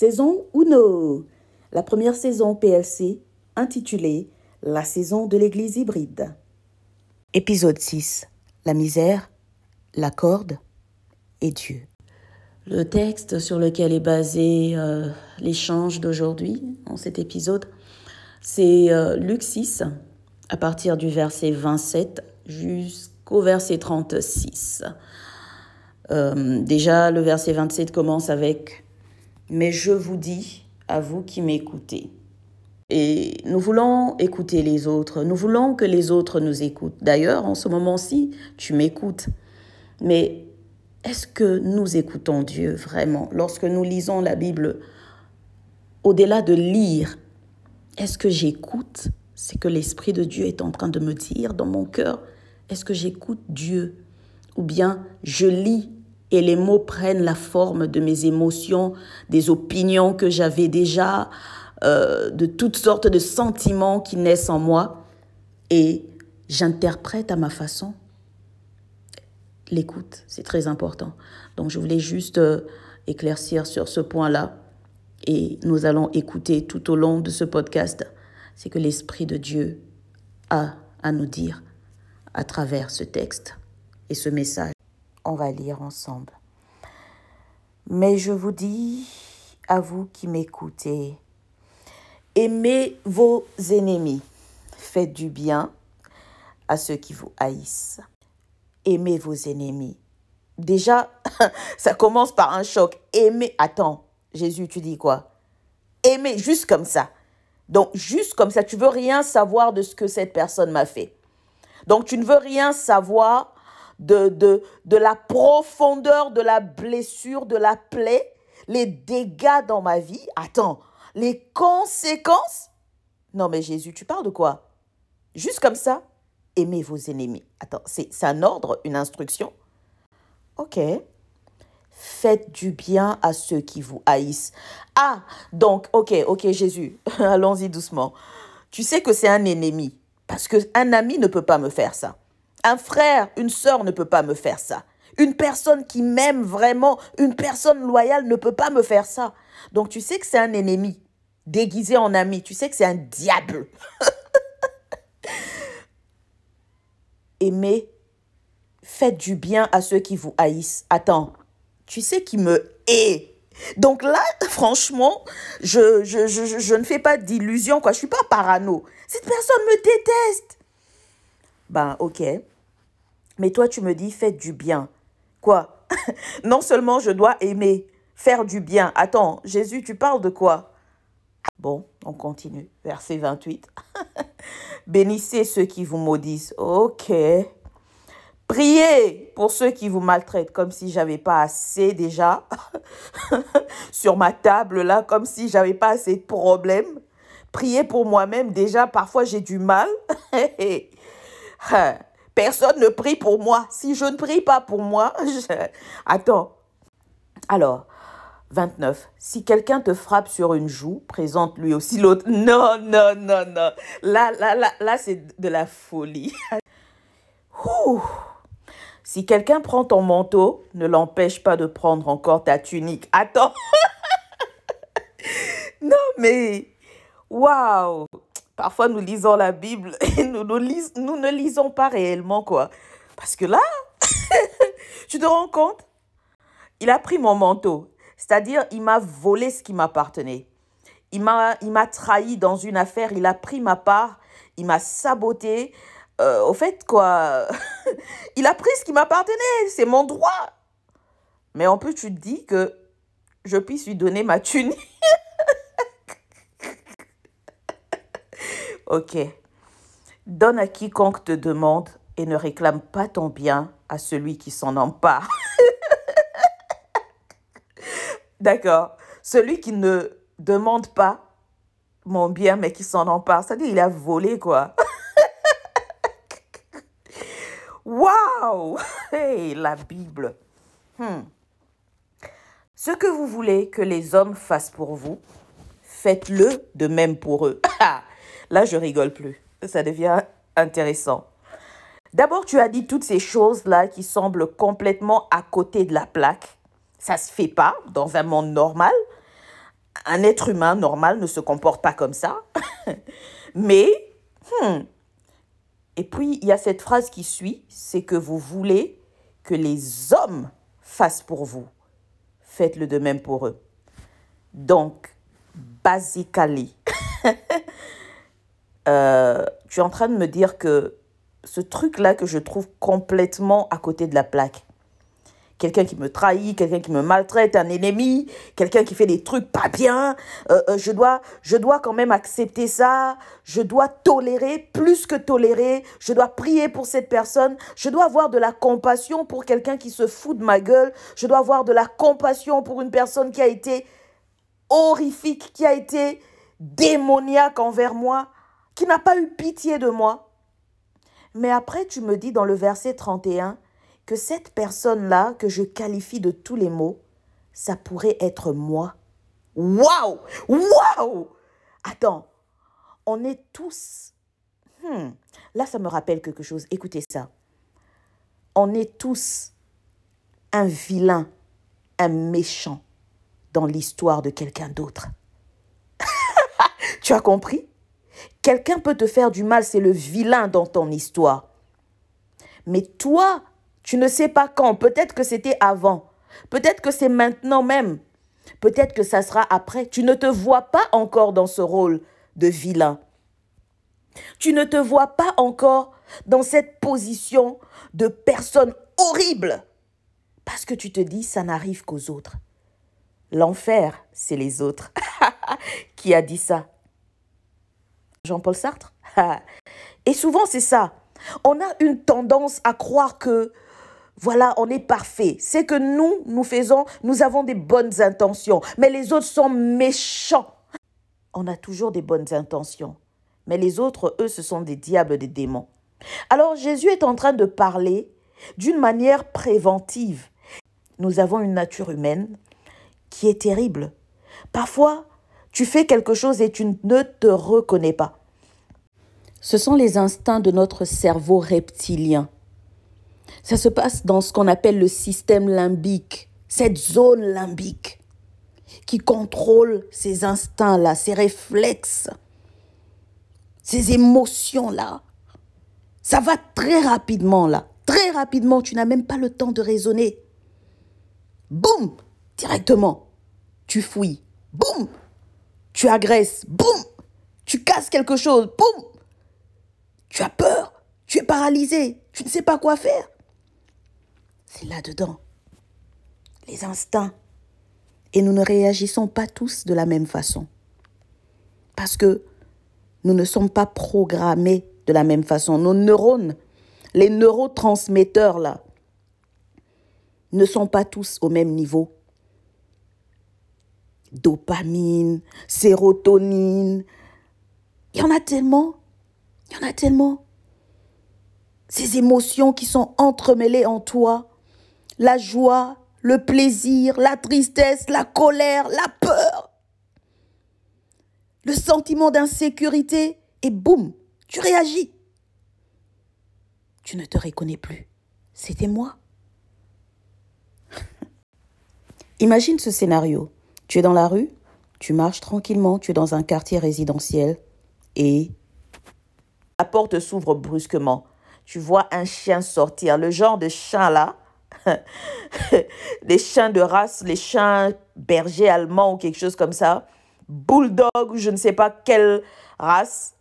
Saison Uno. La première saison PLC intitulée La saison de l'église hybride. Épisode 6. La misère, la corde et Dieu. Le texte sur lequel est basé euh, l'échange d'aujourd'hui, en cet épisode, c'est euh, Luc 6, à partir du verset 27 jusqu'au verset 36. Euh, déjà, le verset 27 commence avec Mais je vous dis, à vous qui m'écoutez. Et nous voulons écouter les autres, nous voulons que les autres nous écoutent. D'ailleurs, en ce moment-ci, tu m'écoutes. Mais est-ce que nous écoutons Dieu vraiment? Lorsque nous lisons la Bible Au-delà de lire, est-ce que j'écoute ce que l'Esprit de Dieu est en train de me dire dans mon cœur? Est-ce que j'écoute Dieu? Ou bien je lis et les mots prennent la forme de mes émotions, des opinions que j'avais déjà, euh, de toutes sortes de sentiments qui naissent en moi et j'interprète à ma façon. L'écoute, c'est très important. Donc je voulais juste euh, éclaircir sur ce point-là et nous allons écouter tout au long de ce podcast c'est que l'Esprit de Dieu a à nous dire à travers ce texte et ce message. On va lire ensemble. Mais je vous dis, à vous qui m'écoutez, Aimez vos ennemis. Faites du bien à ceux qui vous haïssent. Aimez vos ennemis. Déjà, ça commence par un choc. Aimez. Attends, Jésus, tu dis quoi? Aimez juste comme ça. Donc, juste comme ça, tu veux rien savoir de ce que cette personne m'a fait. Donc, tu ne veux rien savoir de, de, de la profondeur de la blessure, de la plaie, les dégâts dans ma vie. Attends, les conséquences? Non, mais Jésus, tu parles de quoi? Juste comme ça, aimez vos ennemis. Attends, c'est un ordre, une instruction? Ok. Faites du bien à ceux qui vous haïssent. Ah, donc, ok, ok, Jésus, allons-y doucement. Tu sais que c'est un ennemi, parce qu'un ami ne peut pas me faire ça. Un frère, une sœur ne peut pas me faire ça. Une personne qui m'aime vraiment, une personne loyale ne peut pas me faire ça. Donc tu sais que c'est un ennemi déguisé en ami. Tu sais que c'est un diable. Aimez, faites du bien à ceux qui vous haïssent. Attends, tu sais qui me hait? Donc là, franchement, je, je, je, je ne fais pas d'illusion, quoi. Je suis pas parano. Cette personne me déteste. Ben, ok. Mais toi, tu me dis, faites du bien. Quoi? Non seulement je dois aimer, faire du bien. Attends, Jésus, tu parles de quoi? Bon, on continue. Verset 28. Bénissez ceux qui vous maudissent. Ok. Priez pour ceux qui vous maltraitent, comme si j'avais pas assez déjà sur ma table là, comme si j'avais pas assez de problèmes. Priez pour moi-même déjà, parfois j'ai du mal. Personne ne prie pour moi. Si je ne prie pas pour moi, je... attends. Alors, 29. Si quelqu'un te frappe sur une joue, présente lui aussi l'autre. Non, non, non, non. Là, là, là, là, c'est de la folie. Si quelqu'un prend ton manteau, ne l'empêche pas de prendre encore ta tunique. Attends. non, mais waouh. Parfois, nous lisons la Bible et nous, nous, nous ne lisons pas réellement, quoi. Parce que là, tu te rends compte? Il a pris mon manteau. C'est-à-dire, il m'a volé ce qui m'appartenait. Il m'a, il m'a trahi dans une affaire, il a pris ma part, il m'a saboté. Euh, au fait, quoi, il a pris ce qui m'appartenait, c'est mon droit. Mais en plus, tu te dis que je puisse lui donner ma tunique. Ok. Donne à quiconque te demande et ne réclame pas ton bien à celui qui s'en empare. D'accord. Celui qui ne demande pas mon bien, mais qui s'en empare, c'est-à-dire il a volé, quoi. Waouh Hey, la Bible. Hmm. Ce que vous voulez que les hommes fassent pour vous, faites-le de même pour eux. Là, je rigole plus. Ça devient intéressant. D'abord, tu as dit toutes ces choses-là qui semblent complètement à côté de la plaque. Ça se fait pas dans un monde normal. un être humain normal ne se comporte pas comme ça. Mais, hmm. et puis il y a cette phrase qui suit, c'est que vous voulez que les hommes fassent pour vous. Faites-le de même pour eux. Donc, basically, euh, tu es en train de me dire que ce truc-là que je trouve complètement à côté de la plaque, quelqu'un qui me trahit, quelqu'un qui me maltraite, un ennemi, quelqu'un qui fait des trucs pas bien, euh, euh, je, dois, je dois quand même accepter ça, je dois tolérer, plus que tolérer, je dois prier pour cette personne, je dois avoir de la compassion pour quelqu'un qui se fout de ma gueule, je dois avoir de la compassion pour une personne qui a été horrifique, qui a été démoniaque envers moi, qui n'a pas eu pitié de moi. Mais après, tu me dis dans le verset 31, que cette personne-là, que je qualifie de tous les mots, ça pourrait être moi. Waouh Waouh Attends, on est tous... Hmm, là, ça me rappelle quelque chose. Écoutez ça. On est tous un vilain, un méchant dans l'histoire de quelqu'un d'autre. tu as compris? Quelqu'un peut te faire du mal, c'est le vilain dans ton histoire. Mais toi, tu ne sais pas quand. Peut-être que c'était avant. Peut-être que c'est maintenant même. Peut-être que ça sera après. Tu ne te vois pas encore dans ce rôle de vilain. Tu ne te vois pas encore dans cette position de personne horrible. Parce que tu te dis, ça n'arrive qu'aux autres. L'enfer, c'est les autres. Qui a dit ça? Jean-Paul Sartre Et souvent, c'est ça. On a une tendance à croire que voilà, on est parfait. C'est que nous, nous faisons, nous avons des bonnes intentions, mais les autres sont méchants. On a toujours des bonnes intentions, mais les autres, eux, ce sont des diables, des démons. Alors Jésus est en train de parler d'une manière préventive. Nous avons une nature humaine qui est terrible. Parfois, tu fais quelque chose et tu ne te reconnais pas. Ce sont les instincts de notre cerveau reptilien ça se passe dans ce qu'on appelle le système limbique, cette zone limbique qui contrôle ces instincts-là, ces réflexes, ces émotions-là. Ça va très rapidement là. Très rapidement, tu n'as même pas le temps de raisonner. Boum Directement, tu fouilles. Boum Tu agresses. Boum Tu casses quelque chose. Boum Tu as peur. Tu es paralysé. Tu ne sais pas quoi faire c'est là-dedans. Les instincts. Et nous ne réagissons pas tous de la même façon. Parce que nous ne sommes pas programmés de la même façon. Nos neurones, les neurotransmetteurs là, ne sont pas tous au même niveau. Dopamine, sérotonine, il y en a tellement, il y en a tellement. Ces émotions qui sont entremêlées en toi, la joie, le plaisir, la tristesse, la colère, la peur, le sentiment d'insécurité, et boum, tu réagis. Tu ne te reconnais plus. C'était moi. Imagine ce scénario. Tu es dans la rue, tu marches tranquillement, tu es dans un quartier résidentiel et la porte s'ouvre brusquement. Tu vois un chien sortir, le genre de chien là. Les chiens de race, les chiens bergers allemands ou quelque chose comme ça, bulldog ou je ne sais pas quelle race,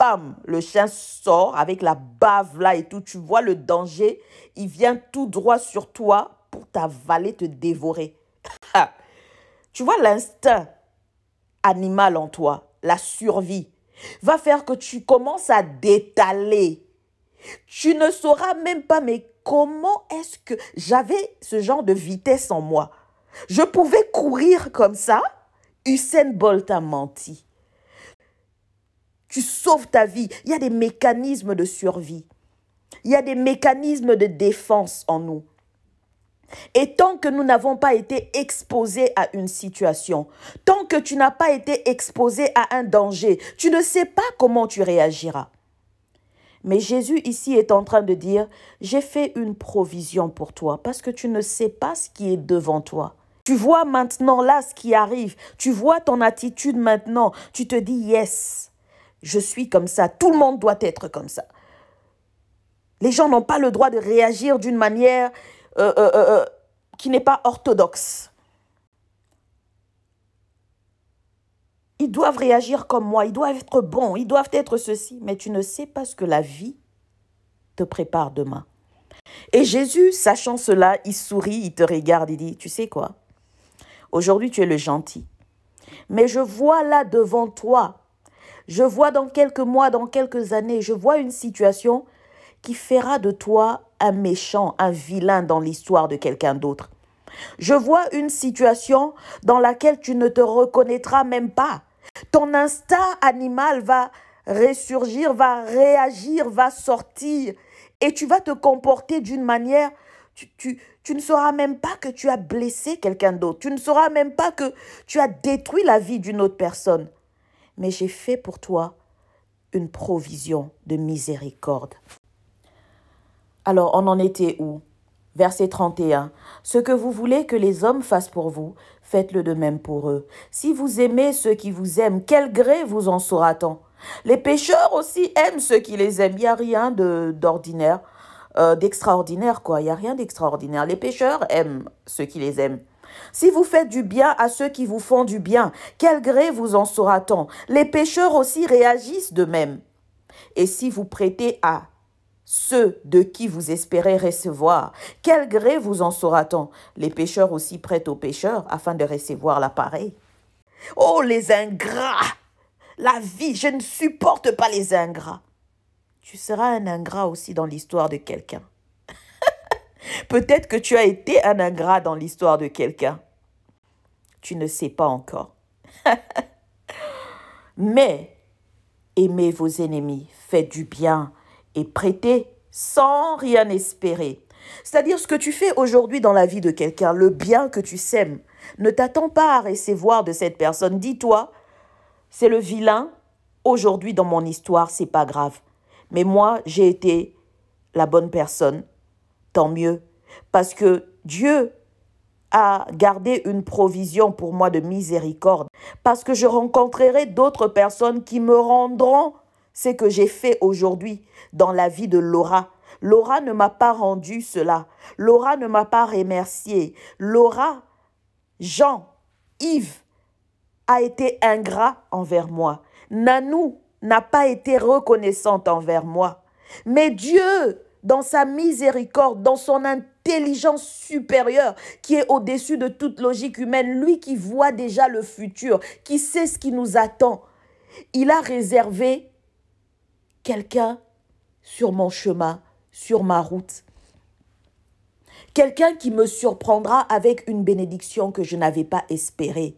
bam, le chien sort avec la bave là et tout, tu vois le danger, il vient tout droit sur toi pour t'avaler, te dévorer. Tu vois l'instinct animal en toi, la survie, va faire que tu commences à détaler. Tu ne sauras même pas mais comment est-ce que j'avais ce genre de vitesse en moi? Je pouvais courir comme ça? Usain Bolt a menti. Tu sauves ta vie. Il y a des mécanismes de survie. Il y a des mécanismes de défense en nous. Et tant que nous n'avons pas été exposés à une situation, tant que tu n'as pas été exposé à un danger, tu ne sais pas comment tu réagiras. Mais Jésus ici est en train de dire, j'ai fait une provision pour toi parce que tu ne sais pas ce qui est devant toi. Tu vois maintenant là ce qui arrive. Tu vois ton attitude maintenant. Tu te dis, yes, je suis comme ça. Tout le monde doit être comme ça. Les gens n'ont pas le droit de réagir d'une manière euh, euh, euh, qui n'est pas orthodoxe. Ils doivent réagir comme moi, ils doivent être bons, ils doivent être ceci, mais tu ne sais pas ce que la vie te prépare demain. Et Jésus, sachant cela, il sourit, il te regarde, il dit, tu sais quoi? Aujourd'hui, tu es le gentil. Mais je vois là devant toi, je vois dans quelques mois, dans quelques années, je vois une situation qui fera de toi un méchant, un vilain dans l'histoire de quelqu'un d'autre. Je vois une situation dans laquelle tu ne te reconnaîtras même pas. Ton instinct animal va ressurgir, va réagir, va sortir. Et tu vas te comporter d'une manière, tu, tu, ne sauras même pas que tu as blessé quelqu'un d'autre. Tu ne sauras même pas que tu as détruit la vie d'une autre personne. Mais j'ai fait pour toi une provision de miséricorde. Alors on en était où? Verset 31. Ce que vous voulez que les hommes fassent pour vous, faites-le de même pour eux. Si vous aimez ceux qui vous aiment, quel gré vous en saura-t-on? Les pécheurs aussi aiment ceux qui les aiment. Il n'y a rien d'ordinaire, euh, d'extraordinaire, quoi. Il n'y a rien d'extraordinaire. Les pécheurs aiment ceux qui les aiment. Si vous faites du bien à ceux qui vous font du bien, quel gré vous en saura-t-on? Les pécheurs aussi réagissent de même. Et si vous prêtez à ceux de qui vous espérez recevoir. Quel gré vous en saura-t-on Les pécheurs aussi prêtent aux pécheurs afin de recevoir l'appareil. Oh, les ingrats La vie, je ne supporte pas les ingrats. Tu seras un ingrat aussi dans l'histoire de quelqu'un. Peut-être que tu as été un ingrat dans l'histoire de quelqu'un. Tu ne sais pas encore. Mais aimez vos ennemis, faites du bien et prêter sans rien espérer. C'est-à-dire ce que tu fais aujourd'hui dans la vie de quelqu'un, le bien que tu sèmes. Ne t'attends pas à recevoir de cette personne. Dis-toi, c'est le vilain. Aujourd'hui dans mon histoire, c'est pas grave. Mais moi, j'ai été la bonne personne. Tant mieux. Parce que Dieu a gardé une provision pour moi de miséricorde. Parce que je rencontrerai d'autres personnes qui me rendront ce que j'ai fait aujourd'hui dans la vie de Laura. Laura ne m'a pas rendu cela. Laura ne m'a pas remercié. Laura, Jean, Yves a été ingrat envers moi. Nanou n'a pas été reconnaissante envers moi. Mais Dieu, dans sa miséricorde, dans son intelligence supérieure qui est au-dessus de toute logique humaine, lui qui voit déjà le futur, qui sait ce qui nous attend, il a réservé quelqu'un sur mon chemin, sur ma route. Quelqu'un qui me surprendra avec une bénédiction que je n'avais pas espérée.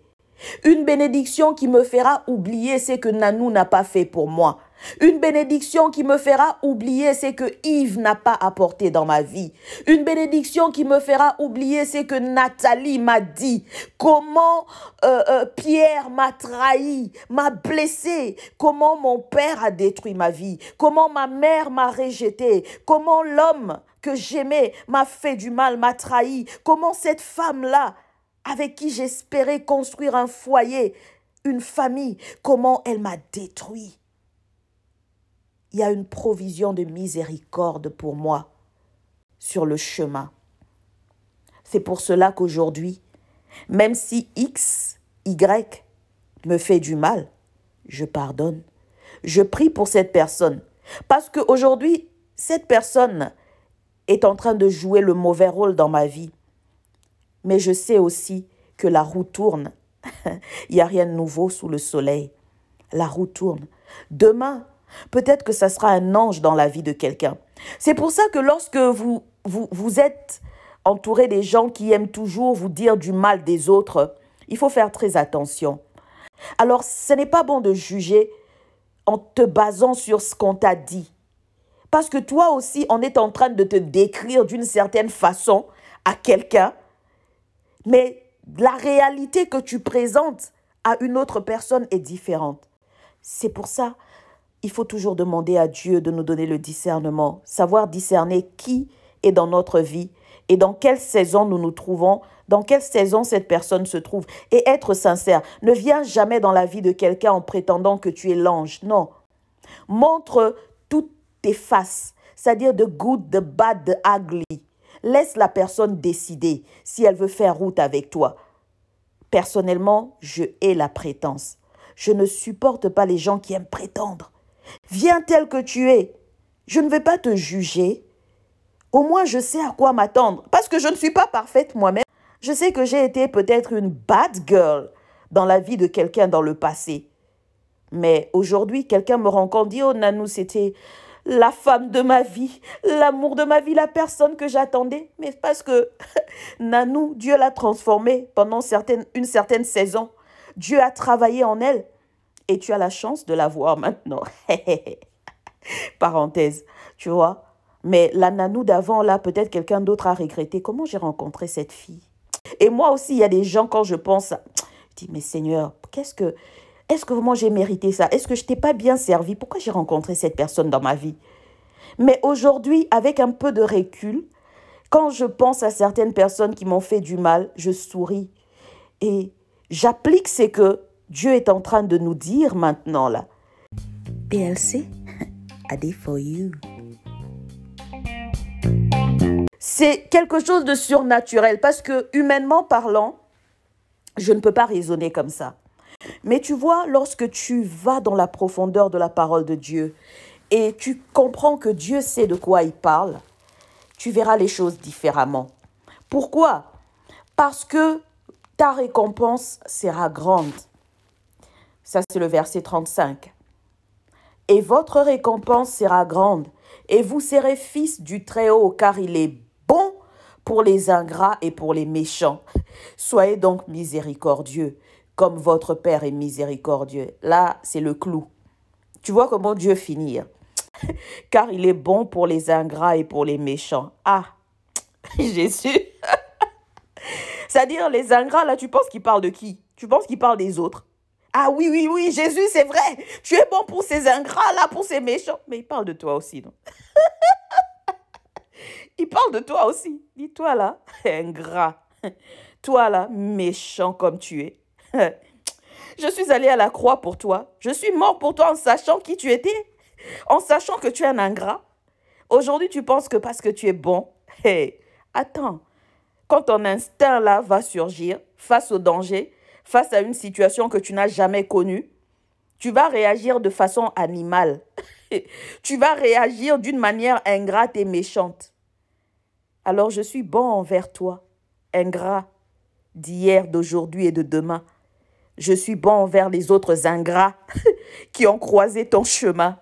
Une bénédiction qui me fera oublier ce que Nanou n'a pas fait pour moi. Une bénédiction qui me fera oublier ce que Yves n'a pas apporté dans ma vie. Une bénédiction qui me fera oublier ce que Nathalie m'a dit. Comment euh, euh, Pierre m'a trahi, m'a blessé. Comment mon père a détruit ma vie. Comment ma mère m'a rejeté. Comment l'homme que j'aimais m'a fait du mal, m'a trahi. Comment cette femme-là, avec qui j'espérais construire un foyer, une famille, comment elle m'a détruit il y a une provision de miséricorde pour moi sur le chemin. C'est pour cela qu'aujourd'hui, même si X, Y me fait du mal, je pardonne. Je prie pour cette personne. Parce qu'aujourd'hui, cette personne est en train de jouer le mauvais rôle dans ma vie. Mais je sais aussi que la roue tourne. Il n'y a rien de nouveau sous le soleil. La roue tourne. Demain, Peut-être que ça sera un ange dans la vie de quelqu'un. C'est pour ça que lorsque vous, vous, vous êtes entouré des gens qui aiment toujours vous dire du mal des autres, il faut faire très attention. Alors, ce n'est pas bon de juger en te basant sur ce qu'on t'a dit. Parce que toi aussi, on est en train de te décrire d'une certaine façon à quelqu'un, mais la réalité que tu présentes à une autre personne est différente. C'est pour ça, il faut toujours demander à Dieu de nous donner le discernement, savoir discerner qui est dans notre vie et dans quelle saison nous nous trouvons dans quelle saison cette personne se trouve. Et être sincère, ne viens jamais dans la vie de quelqu'un en prétendant que tu es l'ange. Non. Montre toutes tes faces, c'est-à-dire de good, de bad, de ugly. Laisse la personne décider si elle veut faire route avec toi. Personnellement, je hais la prétence. Je ne supporte pas les gens qui aiment prétendre. Viens tel que tu es. Je ne vais pas te juger. Au moins, je sais à quoi m'attendre. Parce que je ne suis pas parfaite moi-même. Je sais que j'ai été peut-être une bad girl dans la vie de quelqu'un dans le passé. Mais aujourd'hui, quelqu'un me rencontre, dit, oh Nanou, c'était la femme de ma vie, l'amour de ma vie, la personne que j'attendais. Mais parce que Nanou, Dieu l'a transformée pendant une certaine saison. Dieu a travaillé en elle. Et tu as la chance de la voir maintenant. Parenthèse, tu vois. Mais la Nanou d'avant, là, peut-être quelqu'un d'autre a regretté. Comment j'ai rencontré cette fille? Et moi aussi, il y a des gens, quand je pense, je dis, mais Seigneur, qu'est-ce que est-ce que vraiment j'ai mérité ça? Est-ce que je t'ai pas bien servi? Pourquoi j'ai rencontré cette personne dans ma vie? Mais aujourd'hui, avec un peu de recul, quand je pense à certaines personnes qui m'ont fait du mal, je souris. Et j'applique ce que Dieu est en train de nous dire maintenant là. PLC, I did for you. C'est quelque chose de surnaturel parce que humainement parlant, je ne peux pas raisonner comme ça. Mais tu vois, lorsque tu vas dans la profondeur de la parole de Dieu et tu comprends que Dieu sait de quoi il parle, tu verras les choses différemment. Pourquoi? Parce que ta récompense sera grande. Ça, c'est le verset 35. Et votre récompense sera grande, et vous serez fils du Très-Haut, car il est bon pour les ingrats et pour les méchants. Soyez donc miséricordieux, comme votre Père est miséricordieux. Là, c'est le clou. Tu vois comment Dieu finit. Hein? Car il est bon pour les ingrats et pour les méchants. Ah, Jésus. C'est-à-dire, les ingrats, là, tu penses qu'il parle de qui? Tu penses qu'il parle des autres? Ah oui, oui, oui, Jésus, c'est vrai. Tu es bon pour ces ingrats, là, pour ces méchants. Mais il parle de toi aussi, non? Il parle de toi aussi. Dis-toi, là, ingrat. Toi, là, méchant comme tu es. Je suis allé à la croix pour toi. Je suis mort pour toi en sachant qui tu étais, en sachant que tu es un ingrat. Aujourd'hui, tu penses que parce que tu es bon, attends, quand ton instinct là va surgir face au danger, face à une situation que tu n'as jamais connue, tu vas réagir de façon animale. tu vas réagir d'une manière ingrate et méchante. Alors je suis bon envers toi, ingrat d'hier, d'aujourd'hui et de demain. Je suis bon envers les autres ingrats qui ont croisé ton chemin.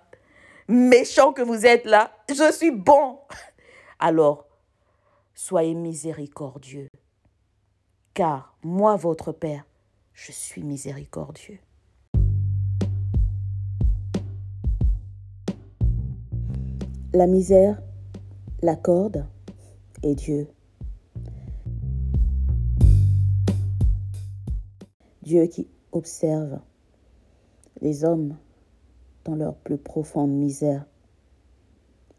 Méchant que vous êtes là, je suis bon. Alors, soyez miséricordieux, car moi, votre Père, je suis miséricordieux. La misère, la corde et Dieu. Dieu qui observe les hommes dans leur plus profonde misère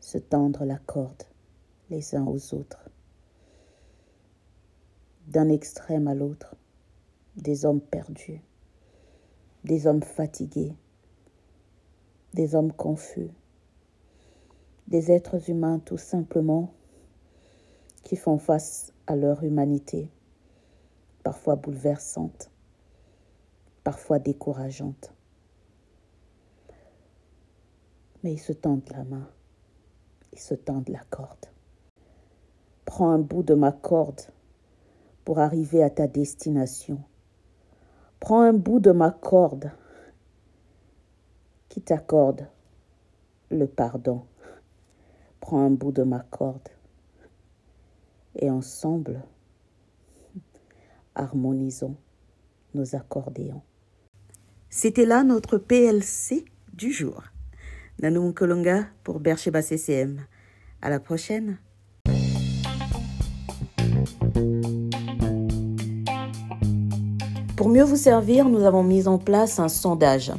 se tendre la corde les uns aux autres. D'un extrême à l'autre, des hommes perdus, des hommes fatigués, des hommes confus, des êtres humains tout simplement qui font face à leur humanité, parfois bouleversante, parfois décourageante. Mais ils se tendent la main, ils se tendent la corde. Prends un bout de ma corde pour arriver à ta destination. Prends un bout de ma corde qui t'accorde le pardon. Prends un bout de ma corde et ensemble, harmonisons nos accordéons. C'était là notre PLC du jour. Nanou Kolonga pour Bercheba CCM. À la prochaine. Pour mieux vous servir, nous avons mis en place un sondage.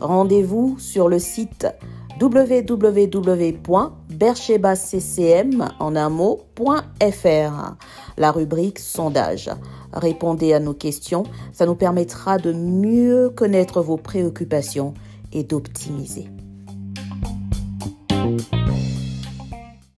Rendez-vous sur le site www.bercheba.com berchebaccm en un mot.fr, la rubrique sondage. Répondez à nos questions, ça nous permettra de mieux connaître vos préoccupations et d'optimiser.